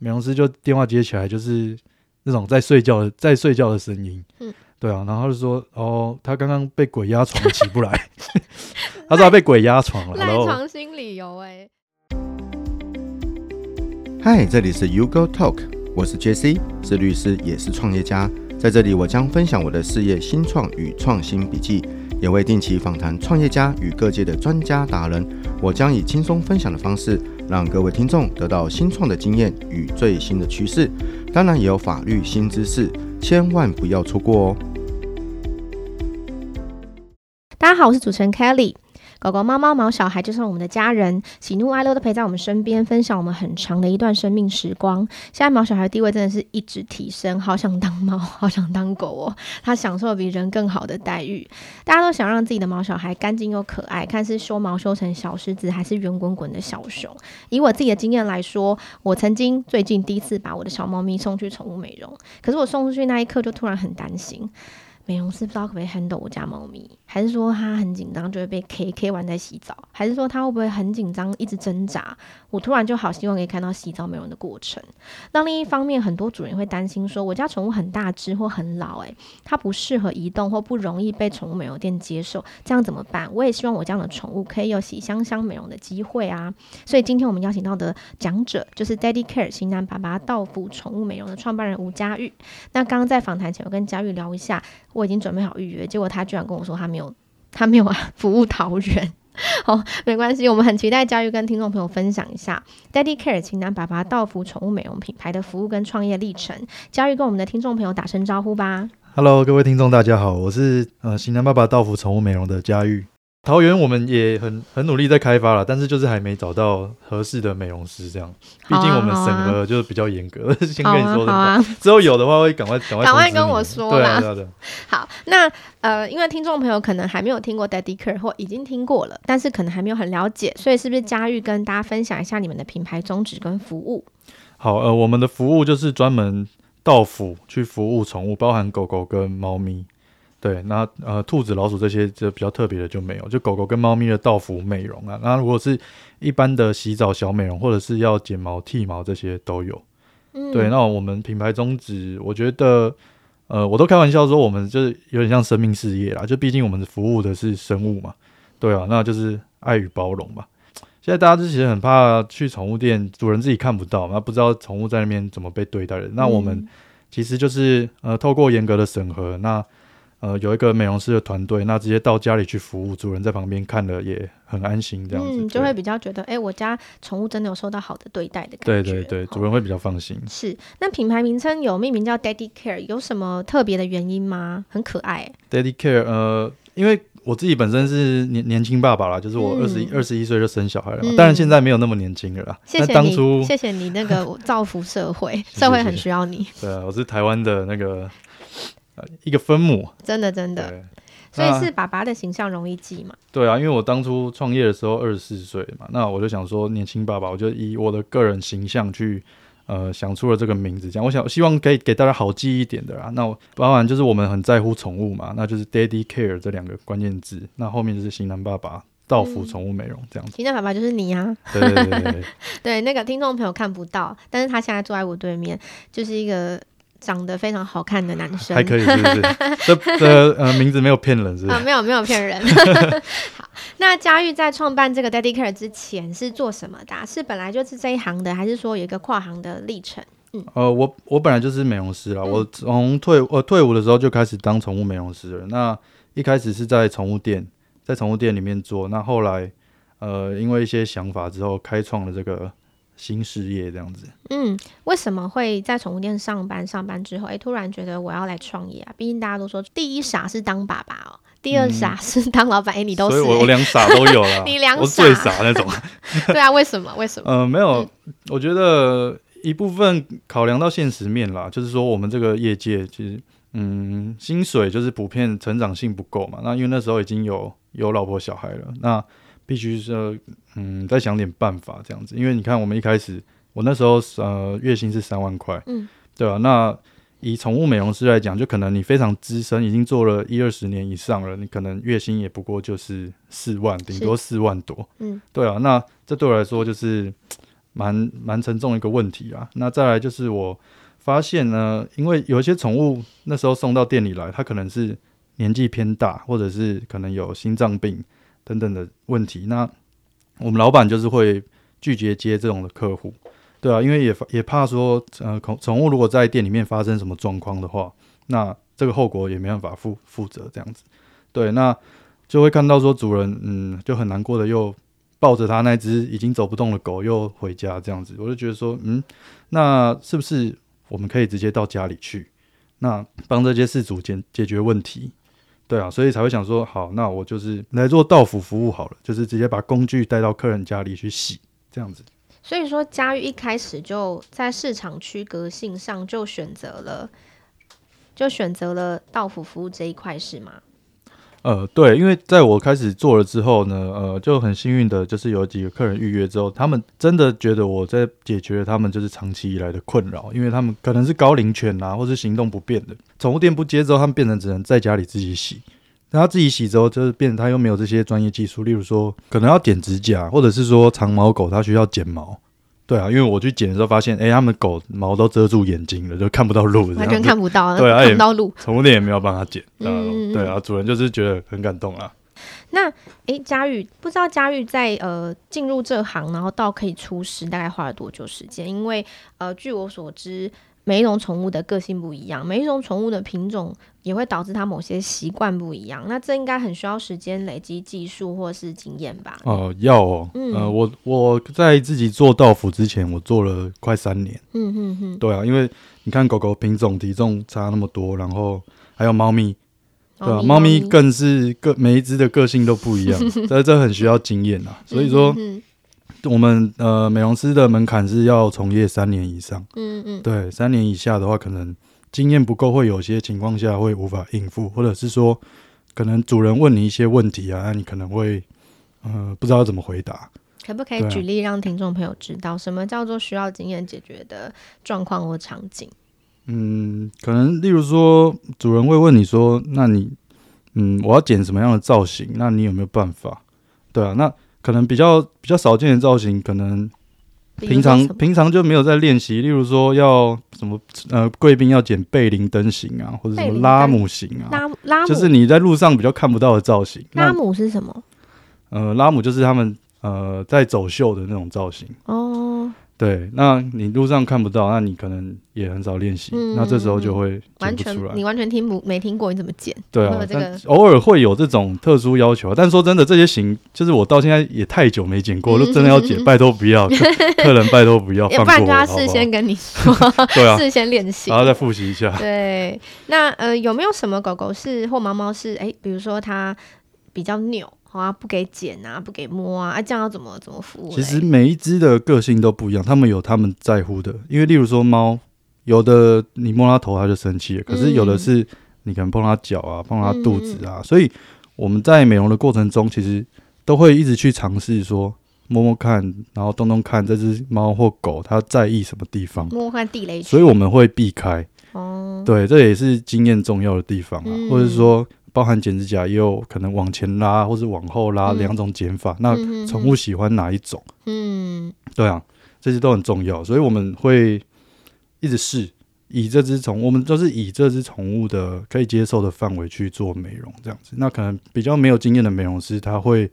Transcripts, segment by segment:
美容师就电话接起来，就是那种在睡觉的在睡觉的声音。嗯，对啊，然后他就说，哦，他刚刚被鬼压床起不来，他说他被鬼压床了，赖床新理由哎。嗨，这里是 You Go Talk，我是 JC，是律师，也是创业家，在这里我将分享我的事业新创与创新笔记。也会定期访谈创业家与各界的专家达人，我将以轻松分享的方式，让各位听众得到新创的经验与最新的趋势，当然也有法律新知识，千万不要错过哦！大家好，我是主持人 Kelly。狗狗、猫猫、毛小孩就像我们的家人，喜怒哀乐都陪在我们身边，分享我们很长的一段生命时光。现在毛小孩的地位真的是一直提升，好想当猫，好想当狗哦！他享受比人更好的待遇。大家都想让自己的毛小孩干净又可爱，看是修毛修成小狮子，还是圆滚滚的小熊。以我自己的经验来说，我曾经最近第一次把我的小猫咪送去宠物美容，可是我送出去那一刻就突然很担心。美容师不知道可不可以 handle 我家猫咪，还是说它很紧张就会被 K K 完在洗澡，还是说它会不会很紧张一直挣扎？我突然就好希望可以看到洗澡美容的过程。那另一方面，很多主人会担心说，我家宠物很大只或很老，诶，它不适合移动或不容易被宠物美容店接受，这样怎么办？我也希望我这样的宠物可以有洗香香美容的机会啊。所以今天我们邀请到的讲者就是 Daddy Care 型男爸爸到府宠物美容的创办人吴佳玉。那刚刚在访谈前，我跟佳玉聊一下。我已经准备好预约，结果他居然跟我说他没有，他没有 服务桃园。好，没关系，我们很期待佳玉跟听众朋友分享一下 Daddy Care 型男爸爸道服宠物美容品牌的服务跟创业历程。佳玉跟我们的听众朋友打声招呼吧。Hello，各位听众，大家好，我是呃型男爸爸道服宠物美容的佳玉。桃园我们也很很努力在开发了，但是就是还没找到合适的美容师这样。毕竟我们审核就是比较严格，啊啊、先跟你说的。好啊，啊，之后有的话会赶快赶快赶快跟我说啦。对啊，对啊。好，那呃，因为听众朋友可能还没有听过 Daddy Care 或已经听过了，但是可能还没有很了解，所以是不是佳玉跟大家分享一下你们的品牌宗旨跟服务？好，呃，我们的服务就是专门到府去服务宠物，包含狗狗跟猫咪。对，那呃，兔子、老鼠这些就比较特别的就没有，就狗狗跟猫咪的道服美容啊。那如果是一般的洗澡小美容，或者是要剪毛、剃毛这些都有。嗯，对，那我们品牌宗旨，我觉得，呃，我都开玩笑说，我们就是有点像生命事业啦，就毕竟我们服务的是生物嘛。对啊，那就是爱与包容嘛。现在大家其实很怕去宠物店，主人自己看不到，那不知道宠物在那边怎么被对待的。那我们其实就是呃，透过严格的审核，那呃，有一个美容师的团队，那直接到家里去服务，主人在旁边看了也很安心，这样子、嗯、就会比较觉得，哎、欸，我家宠物真的有受到好的对待的感觉。对对对，主人会比较放心。是，那品牌名称有命名叫 Daddy Care，有什么特别的原因吗？很可爱。Daddy Care，呃，因为我自己本身是年年轻爸爸啦，就是我二十一二十一岁就生小孩了嘛，当然、嗯、现在没有那么年轻了啦。谢谢你，当初谢谢你那个造福社会，社会很需要你。对啊，我是台湾的那个。一个分母，真的真的，所以是爸爸的形象容易记嘛？对啊，因为我当初创业的时候二十四岁嘛，那我就想说年轻爸爸，我就以我的个人形象去呃想出了这个名字，这样我想希望可以给大家好记一点的啦。那我当然就是我们很在乎宠物嘛，那就是 Daddy Care 这两个关键字，那后面就是型男爸爸到府宠物美容这样子。型男爸爸就是你啊？对对对对，对，对，那个听众朋友看不到，但是他现在坐在我对面，就是一个。长得非常好看的男生，还可以是不是？这这呃名字没有骗人是不是？啊，没有没有骗人。好，那佳玉在创办这个 Daddy Care 之前是做什么的？是本来就是这一行的，还是说有一个跨行的历程？嗯，呃，我我本来就是美容师啦，嗯、我从退呃退伍的时候就开始当宠物美容师了。那一开始是在宠物店，在宠物店里面做，那后来呃因为一些想法之后，开创了这个。新事业这样子，嗯，为什么会在宠物店上班？上班之后，哎、欸，突然觉得我要来创业啊！毕竟大家都说，第一傻是当爸爸哦，第二傻是当老板。哎、嗯欸，你都是、欸，所以我我两傻都有了，你两傻，我最傻那种。对啊，为什么？为什么？呃，没有，嗯、我觉得一部分考量到现实面啦，就是说我们这个业界其实，嗯，薪水就是普遍成长性不够嘛。那因为那时候已经有有老婆小孩了，那。必须是嗯，再想点办法这样子，因为你看，我们一开始我那时候呃月薪是三万块，嗯，对吧、啊？那以宠物美容师来讲，就可能你非常资深，已经做了一二十年以上了，你可能月薪也不过就是四万，顶多四万多，嗯，对啊。那这对我来说就是蛮蛮沉重的一个问题啊。那再来就是我发现呢，因为有一些宠物那时候送到店里来，它可能是年纪偏大，或者是可能有心脏病等等的问题。那我们老板就是会拒绝接这种的客户，对啊，因为也也怕说，呃，宠宠物如果在店里面发生什么状况的话，那这个后果也没办法负负责这样子。对，那就会看到说主人，嗯，就很难过的又抱着他那只已经走不动的狗又回家这样子，我就觉得说，嗯，那是不是我们可以直接到家里去，那帮这些事主解解决问题？对啊，所以才会想说，好，那我就是来做道府服务好了，就是直接把工具带到客人家里去洗，这样子。所以说，佳玉一开始就在市场区隔性上就选择了，就选择了道府服务这一块，是吗？呃，对，因为在我开始做了之后呢，呃，就很幸运的，就是有几个客人预约之后，他们真的觉得我在解决了他们就是长期以来的困扰，因为他们可能是高龄犬啊，或是行动不便的，宠物店不接之后，他们变成只能在家里自己洗。那他自己洗之后，就是变成他又没有这些专业技术，例如说可能要剪指甲，或者是说长毛狗它需要剪毛。对啊，因为我去捡的时候发现，哎，他们狗毛都遮住眼睛了，就看不到路，完全看不到，对啊，看不到路。宠物店也没有帮他捡，嗯，对啊，主人就是觉得很感动啊。那哎，佳玉，不知道佳玉在呃进入这行，然后到可以出师，大概花了多久时间？因为呃，据我所知。每一种宠物的个性不一样，每一种宠物的品种也会导致它某些习惯不一样。那这应该很需要时间累积技术或是经验吧？哦、呃，要哦。嗯、呃，我我在自己做道府之前，我做了快三年。嗯嗯嗯。对啊，因为你看狗狗品种体重差那么多，然后还有猫咪，对啊，猫咪更是个每一只的个性都不一样，所以这很需要经验啊。所以说。嗯我们呃，美容师的门槛是要从业三年以上。嗯嗯，对，三年以下的话，可能经验不够，会有些情况下会无法应付，或者是说，可能主人问你一些问题啊，那你可能会呃不知道怎么回答。可不可以举例让听众朋友知道，什么叫做需要经验解决的状况或场景？嗯，可能例如说，主人会问你说：“那你嗯，我要剪什么样的造型？那你有没有办法？”对啊，那。可能比较比较少见的造型，可能平常平常就没有在练习。例如说，要什么呃，贵宾要剪贝林灯型啊，或者什么拉姆型啊，拉拉姆就是你在路上比较看不到的造型。拉姆是什么？呃，拉姆就是他们呃在走秀的那种造型。哦。对，那你路上看不到，那你可能也很少练习，嗯、那这时候就会。完全你完全听不没听过，你怎么剪？对啊，这个偶尔会有这种特殊要求，但说真的，这些型就是我到现在也太久没剪过，嗯、真的要剪，拜托不要，客人拜托不要 放过我，不然就要事先跟你说，对啊，事先练习，然后再复习一下。对，那呃有没有什么狗狗是或猫猫是哎，比如说它比较扭？好啊，不给剪啊，不给摸啊，啊，这样要怎么怎么服务？其实每一只的个性都不一样，他们有他们在乎的。因为例如说猫，有的你摸它头它就生气了，可是有的是你可能碰它脚啊，碰它肚子啊，嗯、所以我们在美容的过程中，其实都会一直去尝试说摸摸看，然后动动看这只猫或狗它在意什么地方，摸摸看地雷，所以我们会避开。哦，对，这也是经验重要的地方啊，嗯、或者说。包含剪指甲也有可能往前拉或是往后拉两种剪法，嗯、那宠物喜欢哪一种？嗯，对啊，这些都很重要，所以我们会一直试，以这只宠物，我们都是以这只宠物的可以接受的范围去做美容，这样子。那可能比较没有经验的美容师，他会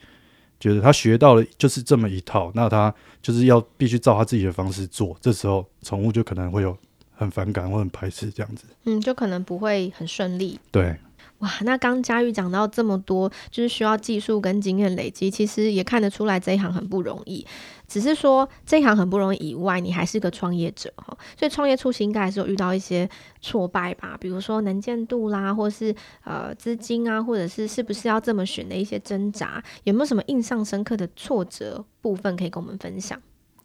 觉得他学到了就是这么一套，那他就是要必须照他自己的方式做，这时候宠物就可能会有很反感或很排斥这样子。嗯，就可能不会很顺利。对。哇，那刚佳玉讲到这么多，就是需要技术跟经验累积，其实也看得出来这一行很不容易。只是说这一行很不容易以外，你还是个创业者哈，所以创业初期应该还是有遇到一些挫败吧，比如说能见度啦，或是呃资金啊，或者是是不是要这么选的一些挣扎，有没有什么印象深刻的挫折部分可以跟我们分享？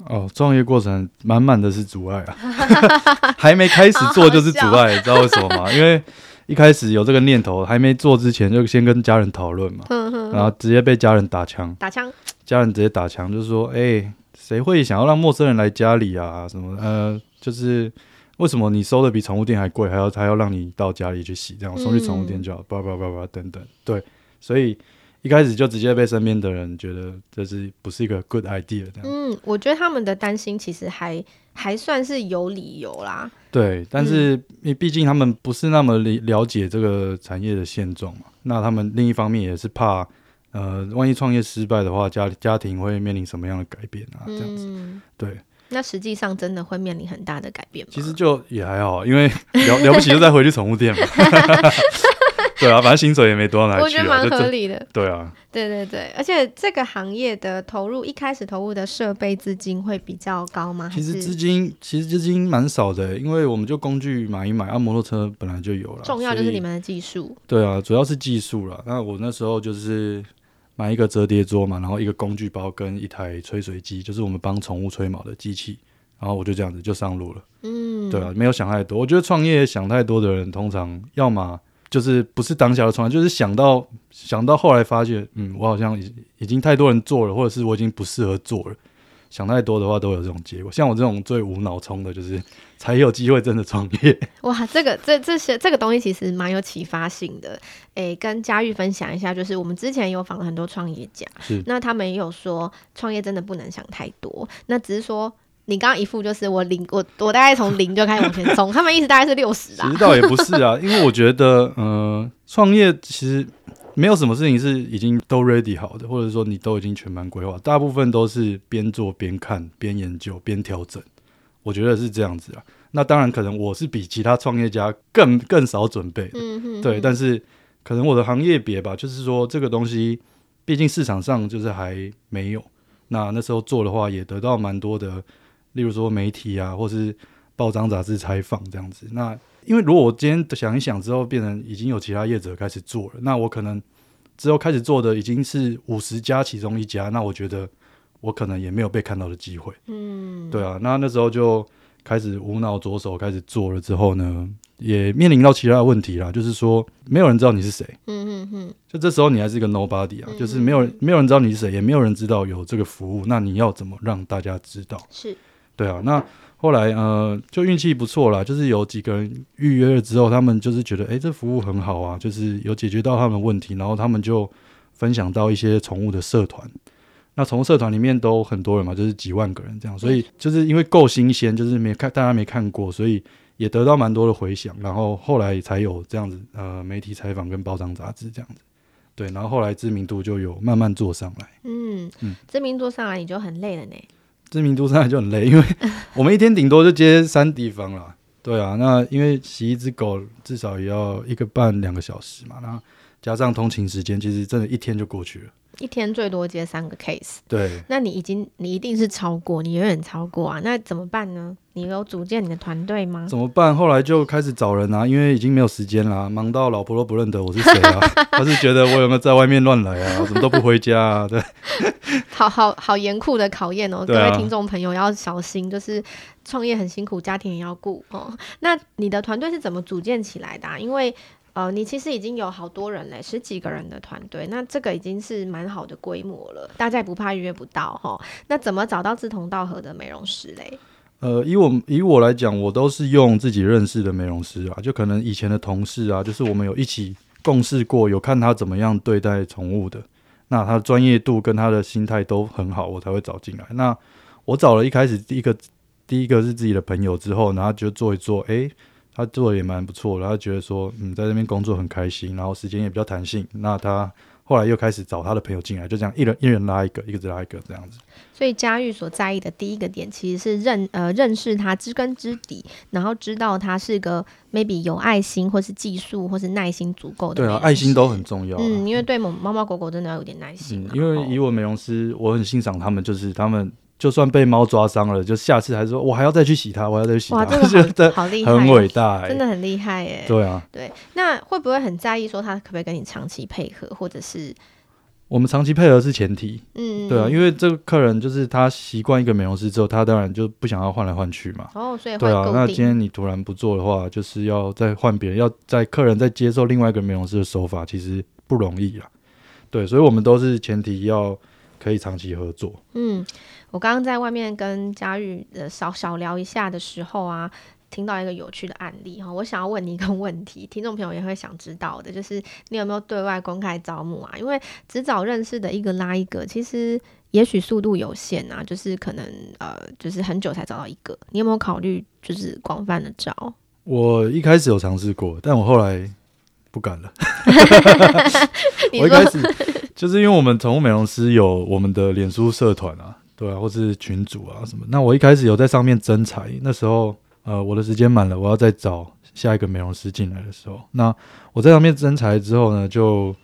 哦，创业过程满满的是阻碍啊，还没开始做就是阻碍，你知道为什么吗？因为一开始有这个念头，还没做之前就先跟家人讨论嘛，然后直接被家人打枪，打枪，家人直接打枪，就是说，哎、欸，谁会想要让陌生人来家里啊？什么呃，就是为什么你收的比宠物店还贵，还要还要让你到家里去洗，这样送去宠物店就好，叭叭叭叭等等。对，所以一开始就直接被身边的人觉得这是不是一个 good idea 这样。嗯，我觉得他们的担心其实还还算是有理由啦。对，但是因为毕竟他们不是那么了了解这个产业的现状嘛，那他们另一方面也是怕，呃，万一创业失败的话，家家庭会面临什么样的改变啊？这样子，嗯、对。那实际上真的会面临很大的改变吗？其实就也还好，因为了了不起就再回去宠物店嘛。对啊，反正薪水也没多少拿去，我觉得蛮合理的。对啊，对对对，而且这个行业的投入，一开始投入的设备资金会比较高吗？其实资金其实资金蛮少的，因为我们就工具买一买，啊，摩托车本来就有了。重要就是你们的技术。对啊，主要是技术了。那我那时候就是买一个折叠桌嘛，然后一个工具包跟一台吹水机，就是我们帮宠物吹毛的机器，然后我就这样子就上路了。嗯，对啊，没有想太多。我觉得创业想太多的人，通常要么。就是不是当下的创业，就是想到想到后来发觉，嗯，我好像已已经太多人做了，或者是我已经不适合做了。想太多的话，都有这种结果。像我这种最无脑冲的，就是才有机会真的创业。哇，这个这这些这个东西其实蛮有启发性的。诶，跟佳玉分享一下，就是我们之前有访了很多创业家，是那他们也有说，创业真的不能想太多。那只是说。你刚刚一副就是我零，我我大概从零就开始往前冲，他们意思大概是六十啦。其实倒也不是啊，因为我觉得，嗯、呃，创业其实没有什么事情是已经都 ready 好的，或者说你都已经全盘规划，大部分都是边做边看、边研究、边调整。我觉得是这样子啊。那当然，可能我是比其他创业家更更少准备，嗯哼，对。但是可能我的行业别吧，就是说这个东西，毕竟市场上就是还没有。那那时候做的话，也得到蛮多的。例如说媒体啊，或是报章杂志采访这样子。那因为如果我今天想一想之后，变成已经有其他业者开始做了，那我可能之后开始做的已经是五十家其中一家，那我觉得我可能也没有被看到的机会。嗯，对啊。那那时候就开始无脑着手开始做了之后呢，也面临到其他的问题啦，就是说没有人知道你是谁。嗯嗯嗯。就这时候你还是一个 nobody 啊，嗯、就是没有没有人知道你是谁，也没有人知道有这个服务，那你要怎么让大家知道？是。对啊，那后来呃，就运气不错啦，就是有几个人预约了之后，他们就是觉得，哎，这服务很好啊，就是有解决到他们问题，然后他们就分享到一些宠物的社团。那宠物社团里面都很多人嘛，就是几万个人这样，所以就是因为够新鲜，就是没看大家没看过，所以也得到蛮多的回响。然后后来才有这样子呃媒体采访跟包装杂志这样子，对，然后后来知名度就有慢慢做上来。嗯嗯，知名度上来你就很累了呢。知名度上来就很累，因为我们一天顶多就接三地方了。对啊，那因为洗一只狗至少也要一个半两个小时嘛，那加上通勤时间，其实真的一天就过去了。一天最多接三个 case，对，那你已经你一定是超过，你永远超过啊，那怎么办呢？你有组建你的团队吗？怎么办？后来就开始找人啊，因为已经没有时间啦，忙到老婆都不认得我是谁啊，他是觉得我有没有在外面乱来啊，怎么都不回家啊？对，好好好严酷的考验哦，各位听众朋友要小心，就是创业很辛苦，家庭也要顾哦。那你的团队是怎么组建起来的啊？因为呃，你其实已经有好多人嘞，十几个人的团队，那这个已经是蛮好的规模了。大家也不怕预约不到哈。那怎么找到志同道合的美容师嘞？呃，以我以我来讲，我都是用自己认识的美容师啊，就可能以前的同事啊，就是我们有一起共事过，有看他怎么样对待宠物的，那他专业度跟他的心态都很好，我才会找进来。那我找了一开始第一个第一个是自己的朋友之后，然后就做一做，哎、欸。他做的也蛮不错的，他觉得说，嗯，在这边工作很开心，然后时间也比较弹性。那他后来又开始找他的朋友进来，就这样一人一人拉一个，一个再拉一个这样子。所以佳玉所在意的第一个点，其实是认呃认识他知根知底，然后知道他是个 maybe 有爱心，或是技术，或是耐心足够的。对啊，爱心都很重要啊。嗯，因为对猫猫狗狗真的要有点耐心啊。嗯，因为以我美容师，我很欣赏他们，就是他们。就算被猫抓伤了，就下次还说，我还要再去洗它，我还要再去洗它。哇，这个 好厉害，很伟大，真的很厉害耶。对啊，对，那会不会很在意说他可不可以跟你长期配合，或者是我们长期配合是前提？嗯，对啊，因为这个客人就是他习惯一个美容师之后，他当然就不想要换来换去嘛。哦，所以对啊，那今天你突然不做的话，就是要再换别人，要在客人再接受另外一个美容师的手法，其实不容易啊。对，所以我们都是前提要。可以长期合作。嗯，我刚刚在外面跟佳玉呃少少聊一下的时候啊，听到一个有趣的案例哈，我想要问你一个问题，听众朋友也会想知道的，就是你有没有对外公开招募啊？因为只找认识的一个拉一个，其实也许速度有限啊，就是可能呃，就是很久才找到一个。你有没有考虑就是广泛的招？我一开始有尝试过，但我后来不敢了。我一开始就是因为我们宠物美容师有我们的脸书社团啊，对啊，或是群主啊什么。那我一开始有在上面征才，那时候。呃，我的时间满了，我要再找下一个美容师进来的时候，那我在上面征才之后呢，就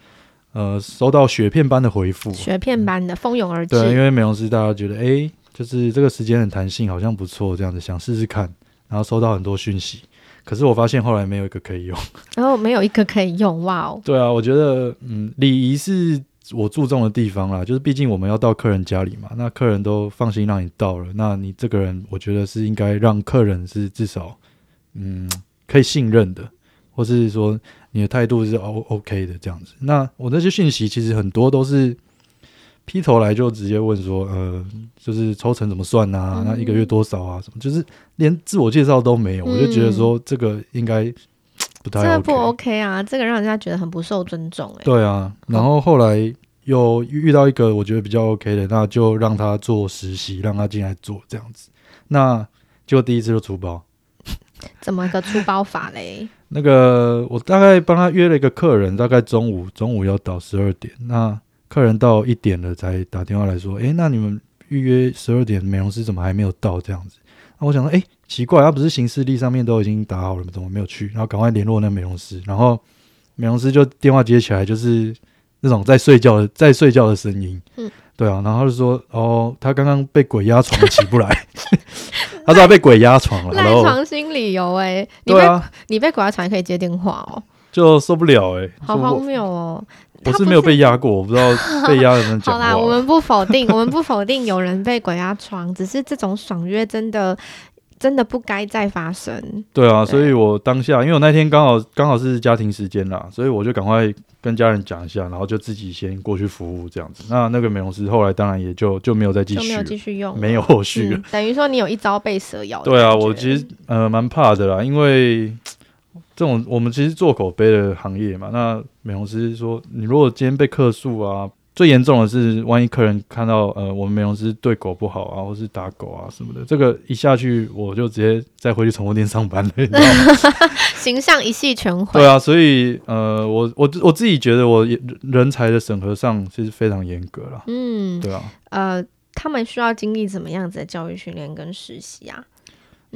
呃收到雪片般的回复，雪片般的蜂拥而至。对，因为美容师大家觉得，哎、欸，就是这个时间很弹性，好像不错，这样子想试试看，然后收到很多讯息，可是我发现后来没有一个可以用，然后、哦、没有一个可以用，哇哦。对啊，我觉得，嗯，礼仪是。我注重的地方啦，就是毕竟我们要到客人家里嘛，那客人都放心让你到了，那你这个人，我觉得是应该让客人是至少，嗯，可以信任的，或是说你的态度是 O OK 的这样子。那我那些讯息其实很多都是劈头来就直接问说，呃，就是抽成怎么算啊？那一个月多少啊？什么？就是连自我介绍都没有，我就觉得说这个应该。这个不 OK 啊，这个让人家觉得很不受尊重哎。对啊，然后后来又遇到一个我觉得比较 OK 的，那就让他做实习，让他进来做这样子。那就第一次就出包，怎么个出包法嘞？那个我大概帮他约了一个客人，大概中午中午要到十二点，那客人到一点了才打电话来说，哎，那你们预约十二点美容师怎么还没有到这样子？那我想说，哎。奇怪，他不是行事历上面都已经打好了吗？怎么没有去？然后赶快联络那个美容师，然后美容师就电话接起来，就是那种在睡觉的 在睡觉的声音。嗯，对啊，然后他就说，哦，他刚刚被鬼压床起不来，他说他被鬼压床了。赖床心理由哎，对啊，你被鬼压床也可以接电话哦，就受不了哎，好荒谬哦！我是没有被压过，我不知道 被压的人讲。好啦，我们不否定，我们不否定有人被鬼压床，只是这种爽约真的。真的不该再发生。对啊，对，所以我当下，因为我那天刚好刚好是家庭时间啦，所以我就赶快跟家人讲一下，然后就自己先过去服务这样子。那那个美容师后来当然也就就没有再继续，没有继续用，没有后续了。嗯，等于说你有一招被蛇咬。对啊，我其实呃蛮怕的啦，因为这种我们其实做口碑的行业嘛，那美容师说你如果今天被客诉啊。最严重的是，万一客人看到呃，我们美容师对狗不好啊，或是打狗啊什么的，这个一下去我就直接再回去宠物店上班了，你知道吗？形象一系全毁。对啊，所以呃，我我我自己觉得我人才的审核上其实非常严格了。嗯，对啊。呃，他们需要经历怎么样子的教育训练跟实习啊？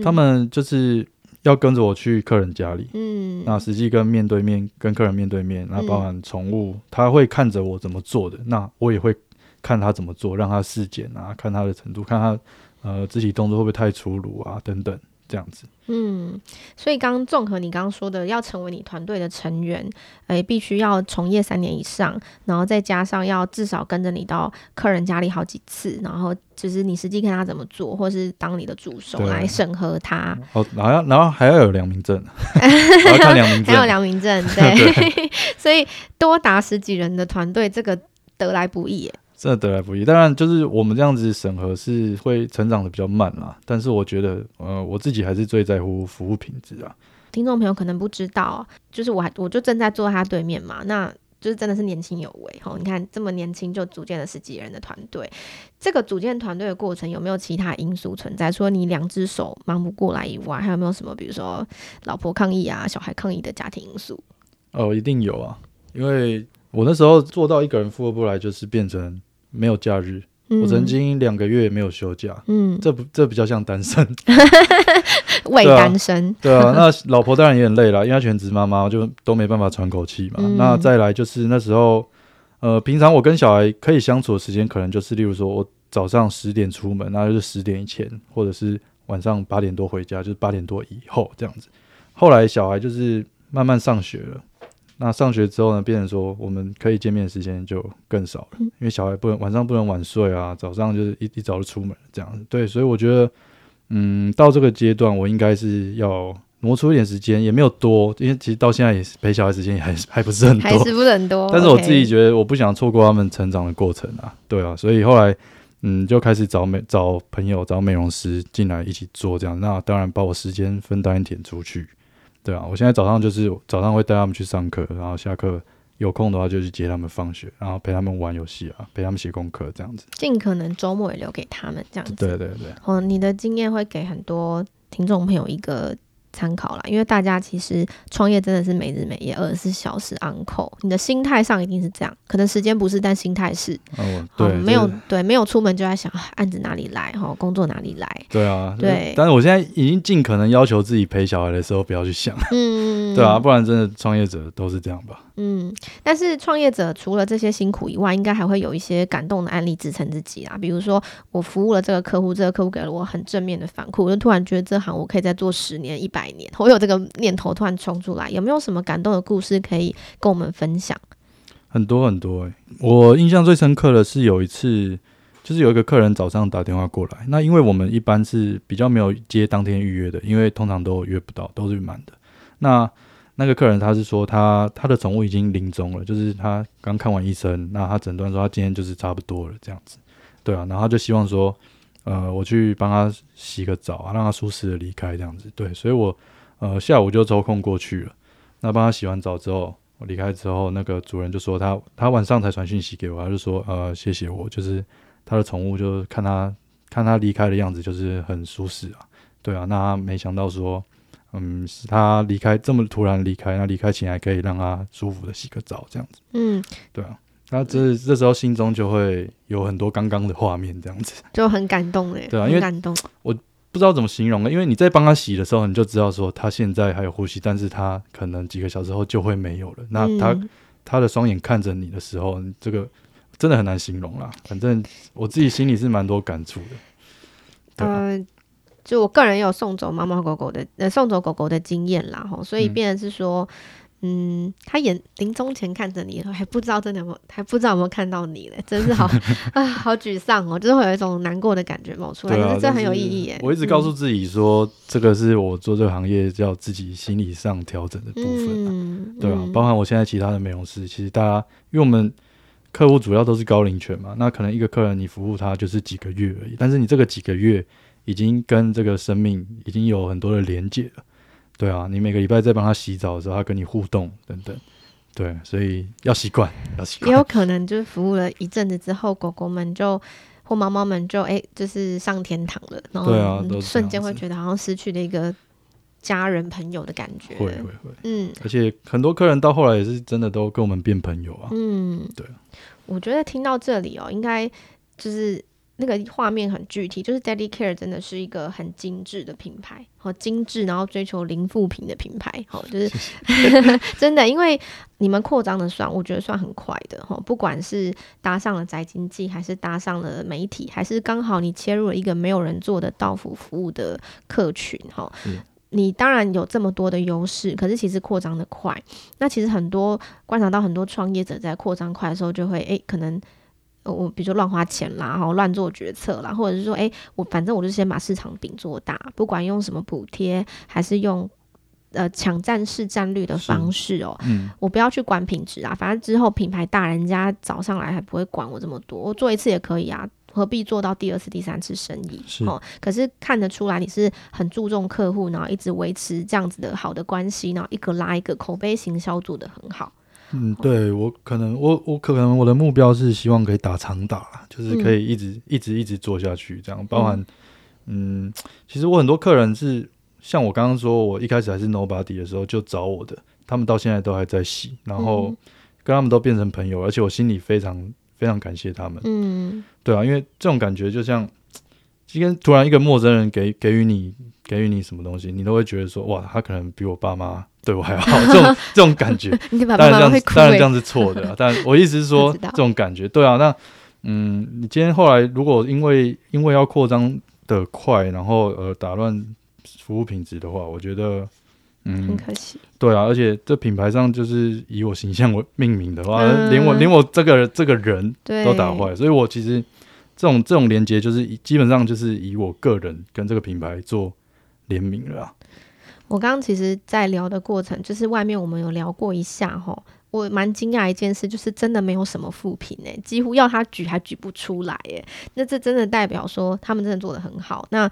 他们就是。要跟着我去客人家里，嗯，那实际跟面对面跟客人面对面，那包含宠物，嗯、他会看着我怎么做的，那我也会看他怎么做，让他试检啊，看他的程度，看他呃肢体动作会不会太粗鲁啊，等等。这样子，嗯，所以刚综合你刚刚说的，要成为你团队的成员，哎、欸，必须要从业三年以上，然后再加上要至少跟着你到客人家里好几次，然后就是你实际看他怎么做，或是当你的助手来审核他。哦，然后然后还要有良民证，还要看良民证，还有良民证，对，对 所以多达十几人的团队，这个得来不易耶。真的得来不易，当然就是我们这样子审核是会成长的比较慢啦。但是我觉得，呃，我自己还是最在乎服务品质啊。听众朋友可能不知道，就是我还我就正在坐他对面嘛，那就是真的是年轻有为哈。你看这么年轻就组建了十几人的团队，这个组建团队的过程有没有其他因素存在？除了你两只手忙不过来以外，还有没有什么，比如说老婆抗议啊、小孩抗议的家庭因素？哦，一定有啊，因为我那时候做到一个人负荷不来，就是变成。没有假日，嗯、我曾经两个月没有休假，嗯，这不这比较像单身，伪单身，对啊，对啊，那老婆当然也很累了，因为她全职妈妈，就都没办法喘口气嘛。嗯、那再来就是那时候，呃，平常我跟小孩可以相处的时间，可能就是例如说我早上十点出门，那就是十点以前，或者是晚上八点多回家，就是八点多以后这样子。后来小孩就是慢慢上学了。那上学之后呢，变成说我们可以见面的时间就更少了，嗯、因为小孩不能晚上不能晚睡啊，早上就是一一早就出门这样子。对，所以我觉得，嗯，到这个阶段，我应该是要挪出一点时间，也没有多，因为其实到现在也是陪小孩时间也还还不是很多，还是不是很多。但是我自己觉得我不想错过他们成长的过程啊，对啊，所以后来嗯就开始找美找朋友找美容师进来一起做这样，那当然把我时间分担一点出去，对啊，我现在早上就是早上会带他们去上课，然后下课有空的话就去接他们放学，然后陪他们玩游戏啊，陪他们写功课这样子，尽可能周末也留给他们这样子。对对对，哦，你的经验会给很多听众朋友一个。参考啦，因为大家其实创业真的是每日每夜，二十四小时 on call。你的心态上一定是这样，可能时间不是，但心态是。哦，对，哦、没有对，没有出门就在想案子哪里来，哈，工作哪里来。对啊，对。但是我现在已经尽可能要求自己陪小孩的时候不要去想，嗯，对啊，不然真的创业者都是这样吧。嗯，但是创业者除了这些辛苦以外，应该还会有一些感动的案例支撑自己啊。比如说，我服务了这个客户，这个客户给了我很正面的反馈，我就突然觉得这行我可以再做十年、一百年。我有这个念头突然冲出来，有没有什么感动的故事可以跟我们分享？很多很多欸，我印象最深刻的是有一次，就是有一个客人早上打电话过来，那因为我们一般是比较没有接当天预约的，因为通常都约不到，都是满的。那那个客人他是说他他的宠物已经临终了，就是他刚看完医生，那他诊断说他今天就是差不多了这样子，对啊，然后他就希望说，呃，我去帮他洗个澡啊，让他舒适的离开这样子，对，所以我呃下午就抽空过去了，那帮他洗完澡之后，我离开之后，那个主人就说他他晚上才传讯息给我，他就说呃谢谢我，就是他的宠物就看他看他离开的样子就是很舒适啊，对啊，那他没想到说。嗯，是他离开这么突然离开，那离开前还可以让他舒服的洗个澡，这样子。嗯，对啊，那这这时候心中就会有很多刚刚的画面，这样子 就很感动哎。对啊，因为感动，我不知道怎么形容了，因为你在帮他洗的时候，你就知道说他现在还有呼吸，但是他可能几个小时后就会没有了。那他、嗯、他的双眼看着你的时候，这个真的很难形容啦。反正我自己心里是蛮多感触的。嗯啊。呃就我个人有送走猫猫狗狗的，呃，送走狗狗的经验啦，吼，所以变的是说，嗯，嗯，他眼临终前看着你，还不知道真的有没有，还不知道有没有看到你嘞，真是好 啊，好沮丧哦，就是会有一种难过的感觉冒出来，啊、是这很有意义耶。我一直告诉自己说、嗯，这个是我做这个行业要自己心理上调整的部分、啊嗯，对啊、嗯，包含我现在其他的美容师，其实大家，因为我们客户主要都是高龄犬嘛，那可能一个客人你服务他就是几个月而已，但是你这个几个月。已经跟这个生命已经有很多的连接了，对啊，你每个礼拜在帮他洗澡的时候，他跟你互动等等，对，所以要习惯，要习惯。也有可能就是服务了一阵子之后，狗狗们就或猫猫们就哎、欸，就是上天堂了，然后瞬间会觉得好像失去了一个家人朋友的感觉。会会会，嗯，而且很多客人到后来也是真的都跟我们变朋友啊，嗯，对。我觉得听到这里哦，应该就是。那个画面很具体，就是 Daddy Care 真的是一个很精致的品牌，好精致，然后追求零负评的品牌，好就是 真的，因为你们扩张的算，我觉得算很快的哈，不管是搭上了宅经济，还是搭上了媒体，还是刚好你切入了一个没有人做的到府服务的客群哈，你当然有这么多的优势，可是其实扩张的快，那其实很多观察到很多创业者在扩张快的时候，就会诶、欸、可能。我比如说乱花钱啦，然后乱做决策啦，或者是说，哎，我反正我就先把市场饼做大，不管用什么补贴，还是用呃抢占市占率的方式哦、喔，嗯，我不要去管品质啊，反正之后品牌大，人家找上来还不会管我这么多，我做一次也可以啊，何必做到第二次、第三次生意？是哦，可是看得出来你是很注重客户，然后一直维持这样子的好的关系，然后一个拉一个，口碑行销做得很好。嗯，对我可能我我可能我的目标是希望可以打长打，就是可以一直、嗯、一直一直做下去，这样包含嗯，嗯，其实我很多客人是像我刚刚说，我一开始还是 nobody 的时候就找我的，他们到现在都还在洗，然后跟他们都变成朋友，而且我心里非常非常感谢他们。嗯，对啊，因为这种感觉就像今天突然一个陌生人给给予你给予你什么东西，你都会觉得说哇，他可能比我爸妈。对我还好，这种 这种感觉，当然这样，当然这样是错的。但我意思是说，这种感觉，对啊。那嗯，你今天后来如果因为因为要扩张的快，然后呃打乱服务品质的话，我觉得嗯很可惜。对啊，而且这品牌上就是以我形象为命名的话，嗯、连我连我这个这个人都打坏，所以我其实这种这种连接就是基本上就是以我个人跟这个品牌做联名了。我刚刚其实，在聊的过程，就是外面我们有聊过一下哈，我蛮惊讶一件事，就是真的没有什么副品诶，几乎要他举还举不出来诶。那这真的代表说他们真的做的很好。那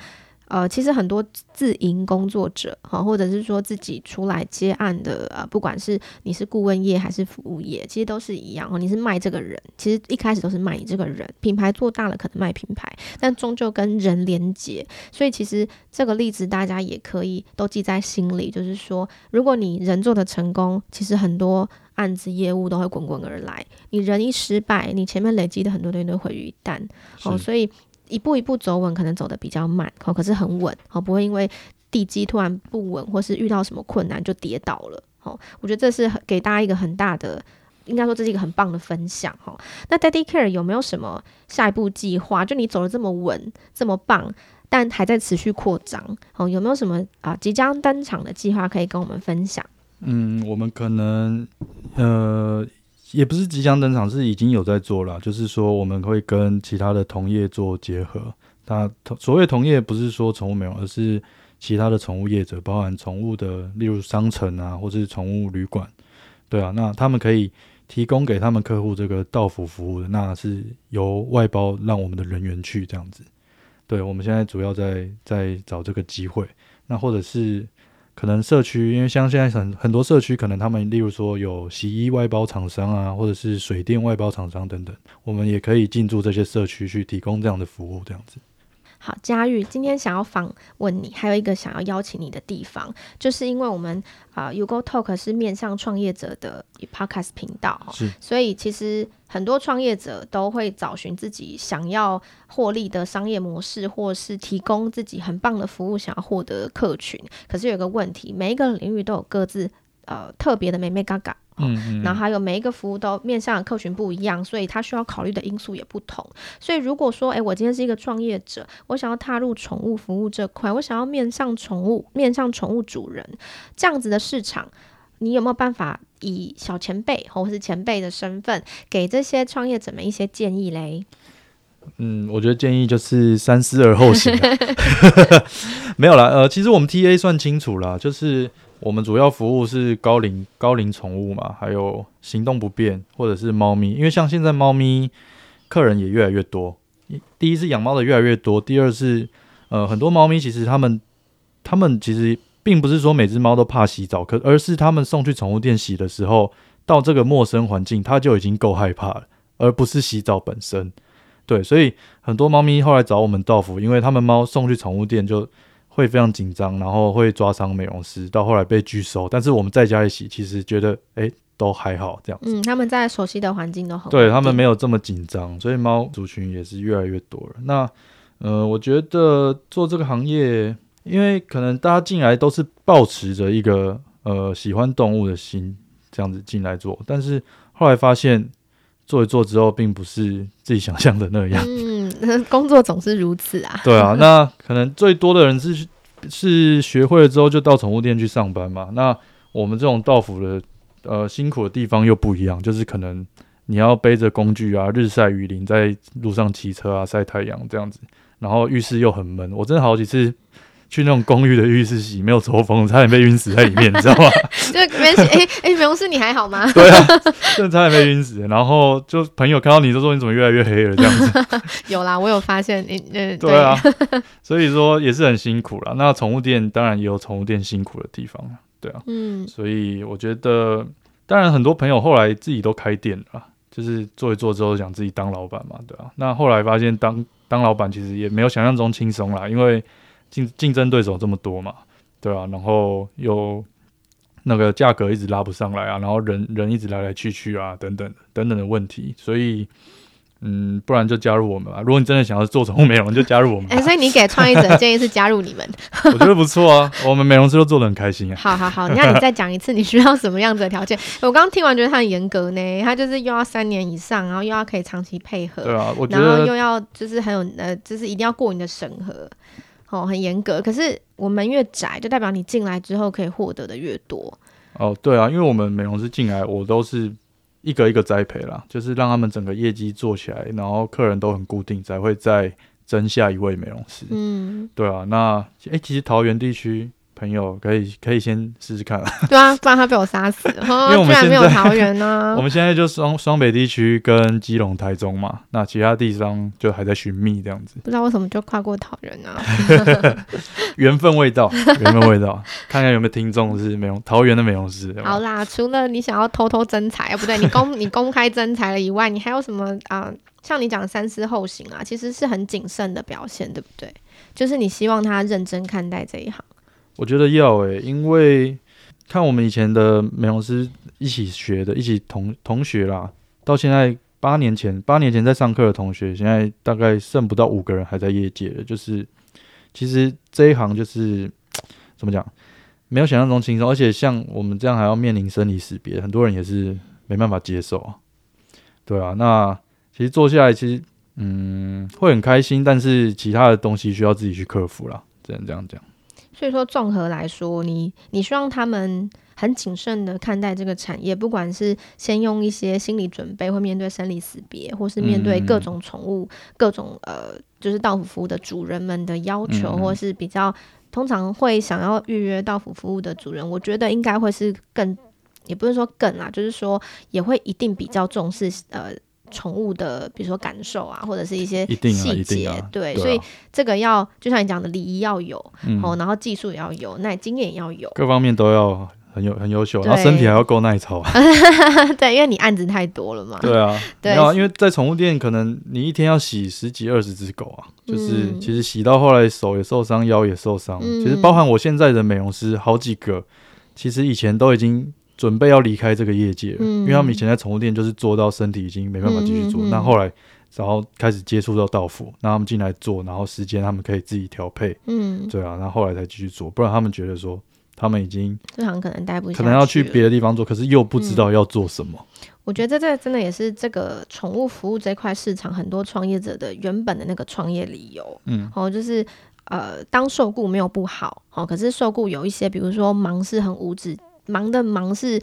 呃，其实很多自营工作者哈，或者是说自己出来接案的啊，不管是你是顾问业还是服务业，其实都是一样哦。你是卖这个人，其实一开始都是卖你这个人。品牌做大了可能卖品牌，但终究跟人连接。所以其实这个例子大家也可以都记在心里，就是说，如果你人做的成功，其实很多案子业务都会滚滚而来。你人一失败，你前面累积的很多东西都毁于一旦哦。所以。一步一步走稳，可能走得比较慢，哦，可是很稳，哦，不会因为地基突然不稳，或是遇到什么困难就跌倒了，哦，我觉得这是给大家一个很大的，应该说这是一个很棒的分享，哈。那 Daddy Care 有没有什么下一步计划？就你走得这么稳，这么棒，但还在持续扩张，哦，有没有什么啊即将登场的计划可以跟我们分享？嗯，我们可能，呃。也不是即将登场，是已经有在做了。就是说，我们会跟其他的同业做结合。它所谓同业，不是说宠物美容，而是其他的宠物业者，包含宠物的，例如商城啊，或是宠物旅馆，对啊，那他们可以提供给他们客户这个到府服务的，那是由外包让我们的人员去这样子。对，我们现在主要在在找这个机会，那或者是。可能社区，因为像现在很很多社区，可能他们例如说有洗衣外包厂商啊，或者是水电外包厂商等等，我们也可以进驻这些社区去提供这样的服务，这样子。好，佳玉，今天想要访问你，还有一个想要邀请你的地方，就是因为我们啊、呃、，U Go Talk 是面向创业者的 Podcast 频道，是，所以其实很多创业者都会找寻自己想要获利的商业模式，或是提供自己很棒的服务，想要获得客群。可是有一个问题，每一个领域都有各自呃特别的美眉角角。嗯，嗯，然后还有每一个服务都面向的客群不一样，所以他需要考虑的因素也不同。所以如果说，哎，我今天是一个创业者，我想要踏入宠物服务这块，我想要面向宠物，面向宠物主人这样子的市场，你有没有办法以小前辈或是前辈的身份，给这些创业者们一些建议嘞？嗯，我觉得建议就是三思而后行。没有啦，呃，其实我们 TA 算清楚啦，就是。我们主要服务是高龄高龄宠物嘛，还有行动不便或者是猫咪，因为像现在猫咪客人也越来越多。第一是养猫的越来越多，第二是呃很多猫咪其实他们他们其实并不是说每只猫都怕洗澡，可而是他们送去宠物店洗的时候，到这个陌生环境，它就已经够害怕了，而不是洗澡本身。对，所以很多猫咪后来找我们到府，因为他们猫送去宠物店就。会非常紧张，然后会抓伤美容师，到后来被拒收。但是我们在家里洗，其实觉得哎都还好这样子。嗯，他们在熟悉的环境都好。对，他们没有这么紧张，所以猫族群也是越来越多了。那呃，我觉得做这个行业，因为可能大家进来都是抱持着一个呃喜欢动物的心这样子进来做，但是后来发现做一做之后，并不是自己想象的那样。嗯 工作总是如此啊。对啊，那可能最多的人是是学会了之后就到宠物店去上班嘛。那我们这种道府的呃辛苦的地方又不一样，就是可能你要背着工具啊，日晒雨淋，在路上骑车啊，晒太阳这样子，然后浴室又很闷，我真的好几次。去那种公寓的浴室洗，没有抽风，差点被晕死在里面，你知道吗？就没事，哎、欸、哎，美容师你还好吗？对啊，真的差点被晕死。然后就朋友看到你，就说你怎么越来越黑了这样子。有啦，我有发现你，呃，对啊，所以说也是很辛苦啦。那宠物店当然也有宠物店辛苦的地方，对啊，嗯，所以我觉得，当然很多朋友后来自己都开店了，就是做一做之后想自己当老板嘛，对啊。那后来发现当当老板其实也没有想象中轻松啦，因为。竞竞争对手这么多嘛，对啊，然后又那个价格一直拉不上来啊，然后人人一直来来去去啊，等等等等的问题，所以嗯，不然就加入我们吧。如果你真的想要做宠物美容，就加入我们。哎、欸，所以你给创业者建议是加入你们？我觉得不错啊，我们美容师都做的很开心啊。好好好，那你再讲一次，你需要什么样子的条件？我刚刚听完觉得他很严格呢，他就是又要三年以上，然后又要可以长期配合，对啊，我觉得然后又要就是很有呃，就是一定要过你的审核。哦，很严格，可是我们越窄，就代表你进来之后可以获得的越多。哦，对啊，因为我们美容师进来，我都是一个一个栽培啦，就是让他们整个业绩做起来，然后客人都很固定，才会再增下一位美容师。嗯，对啊，那诶、欸，其实桃园地区朋友可以可以先试试看。对啊，不然他被我杀死了。因为我们没有 桃园呢。我们现在就双双北地区跟基隆、台中嘛，那其他地方就还在寻觅这样子。不知道为什么就跨过桃园啊？缘分未到，缘分未到，看看有没有听众是美容桃园的美容师。好啦，除了你想要偷偷征才啊，不对，你公你公开增财了以外，你还有什么啊？呃像你讲三思后行啊，其实是很谨慎的表现，对不对？就是你希望他认真看待这一行。我觉得要诶、因为看我们以前的美容师一起学的，一起同同学啦，到现在八年前八年前在上课的同学，现在大概剩不到五个人还在业界了。就是其实这一行就是怎么讲，没有想象中轻松，而且像我们这样还要面临生离死别，很多人也是没办法接受啊。对啊，那。其实做下来，其实嗯会很开心，但是其他的东西需要自己去克服啦，只能这样讲。所以说，综合来说，你你希望他们很谨慎的看待这个产业，不管是先用一些心理准备，或面对生离死别，或是面对各种宠物、嗯、各种呃，就是到府服务的主人们的要求，嗯、或是比较通常会想要预约到府服务的主人，我觉得应该会是更，也不是说更啦，就是说也会一定比较重视呃。宠物的，比如说感受啊，或者是一些细节，啊啊、对，对啊、所以这个要就像你讲的礼仪要有，嗯、哦，然后技术也要有，那经验也要有，各方面都要很有很优秀，然后身体还要够耐操。对，因为你案子太多了嘛。对啊，对啊，因为在宠物店，可能你一天要洗十几二十只狗啊，就是、嗯、其实洗到后来手也受伤，腰也受伤。嗯、其实包含我现在的美容师好几个，其实以前都已经。准备要离开这个业界了，嗯、因为他们以前在宠物店就是做到身体已经没办法继续做，那、嗯、后来然后开始接触到道府，那他们进来做，然后时间他们可以自己调配，嗯，对啊，然后后来才继续做，不然他们觉得说他们已经这行可能待不，可能要去别的地方做，可是又不知道要做什么。嗯、我觉得这真的也是这个宠物服务这块市场很多创业者的原本的那个创业理由，嗯，哦，就是呃，当受雇没有不好，哦，可是受雇有一些，比如说忙是很无止。忙的忙是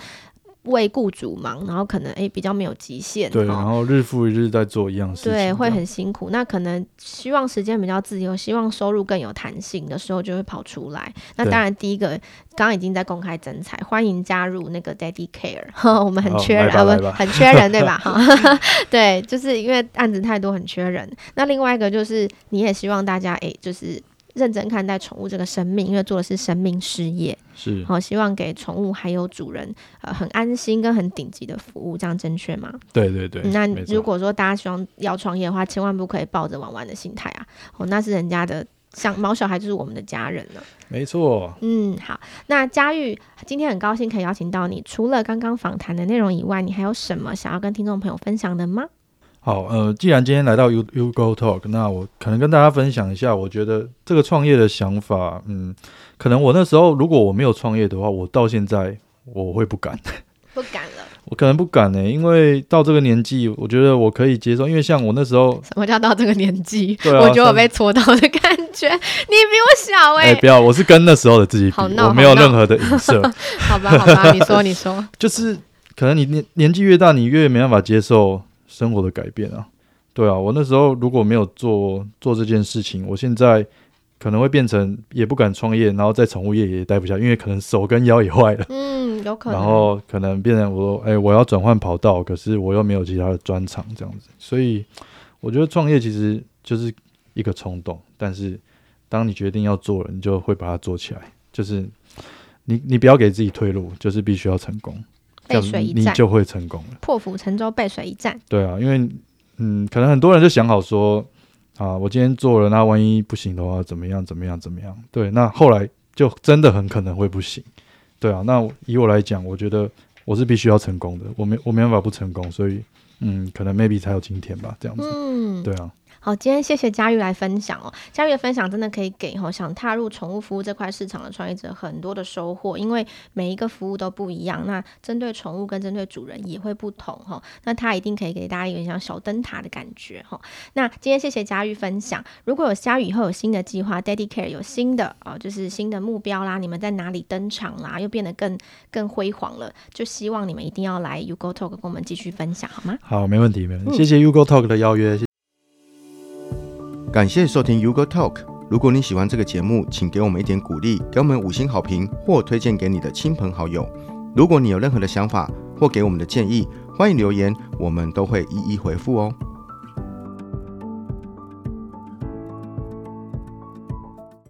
为雇主忙，然后可能诶、欸、比较没有极限，对，然后日复一日在做一样事情，对，会很辛苦。那可能希望时间比较自由，希望收入更有弹性的时候，就会跑出来。那当然，第一个刚刚已经在公开征才，欢迎加入那个 Daddy Care，我们很缺人，我们很缺人，对吧？哈，对，就是因为案子太多，很缺人。那另外一个就是，你也希望大家诶、欸，就是。认真看待宠物这个生命，因为做的是生命事业，是好、哦、希望给宠物还有主人呃很安心跟很顶级的服务，这样正确吗？对对对。那如果说大家希望要创业的话，千万不可以抱着玩玩的心态啊！哦，那是人家的，像毛小孩就是我们的家人了。没错。嗯，好。那佳玉今天很高兴可以邀请到你，除了刚刚访谈的内容以外，你还有什么想要跟听众朋友分享的吗？好，呃，既然今天来到 U U Go Talk，那我可能跟大家分享一下，我觉得这个创业的想法，嗯，可能我那时候如果我没有创业的话，我到现在我会不敢，不敢了，我可能不敢呢、欸，因为到这个年纪，我觉得我可以接受，因为像我那时候，什么叫到这个年纪？对啊，我觉得我被戳到的感觉，你比我小哎、欸，哎、欸，不要，我是跟那时候的自己比，闹我没有任何的影射，好吧，好吧，你说，你说，就是可能你年年纪越大，你越没办法接受。生活的改变啊，对啊，我那时候如果没有做做这件事情，我现在可能会变成也不敢创业，然后在宠物业也待不下，因为可能手跟腰也坏了，嗯，有可。能，然后可能变成我说，哎、欸，我要转换跑道，可是我又没有其他的专长这样子，所以我觉得创业其实就是一个冲动，但是当你决定要做了，你就会把它做起来，就是你你不要给自己退路，就是必须要成功。背水一战，你就会成功了。破釜沉舟，背水一战。对啊，因为嗯，可能很多人就想好说啊，我今天做了，那万一不行的话，怎么样？怎么样？怎么样？对，那后来就真的很可能会不行。对啊，那以我来讲，我觉得我是必须要成功的，我没我没办法不成功，所以嗯，可能 maybe 才有今天吧，这样子。嗯，对啊。好，今天谢谢佳玉来分享哦。佳玉的分享真的可以给哈想踏入宠物服务这块市场的创业者很多的收获，因为每一个服务都不一样，那针对宠物跟针对主人也会不同哈。那他一定可以给大家一个像小灯塔的感觉哈。那今天谢谢佳玉分享，如果有佳玉以后有新的计划，Daddy Care 有新的啊，就是新的目标啦，你们在哪里登场啦，又变得更更辉煌了，就希望你们一定要来 U Go Talk 跟我们继续分享好吗？好，没问题，没问题。谢谢 U Go Talk 的邀约。感谢收听 U Go TALK，如果你喜欢这个节目，请给我们一点鼓励，给我们五星好评，或推荐给你的亲朋好友。如果你有任何的想法或给我们的建议，欢迎留言，我们都会一一回复哦。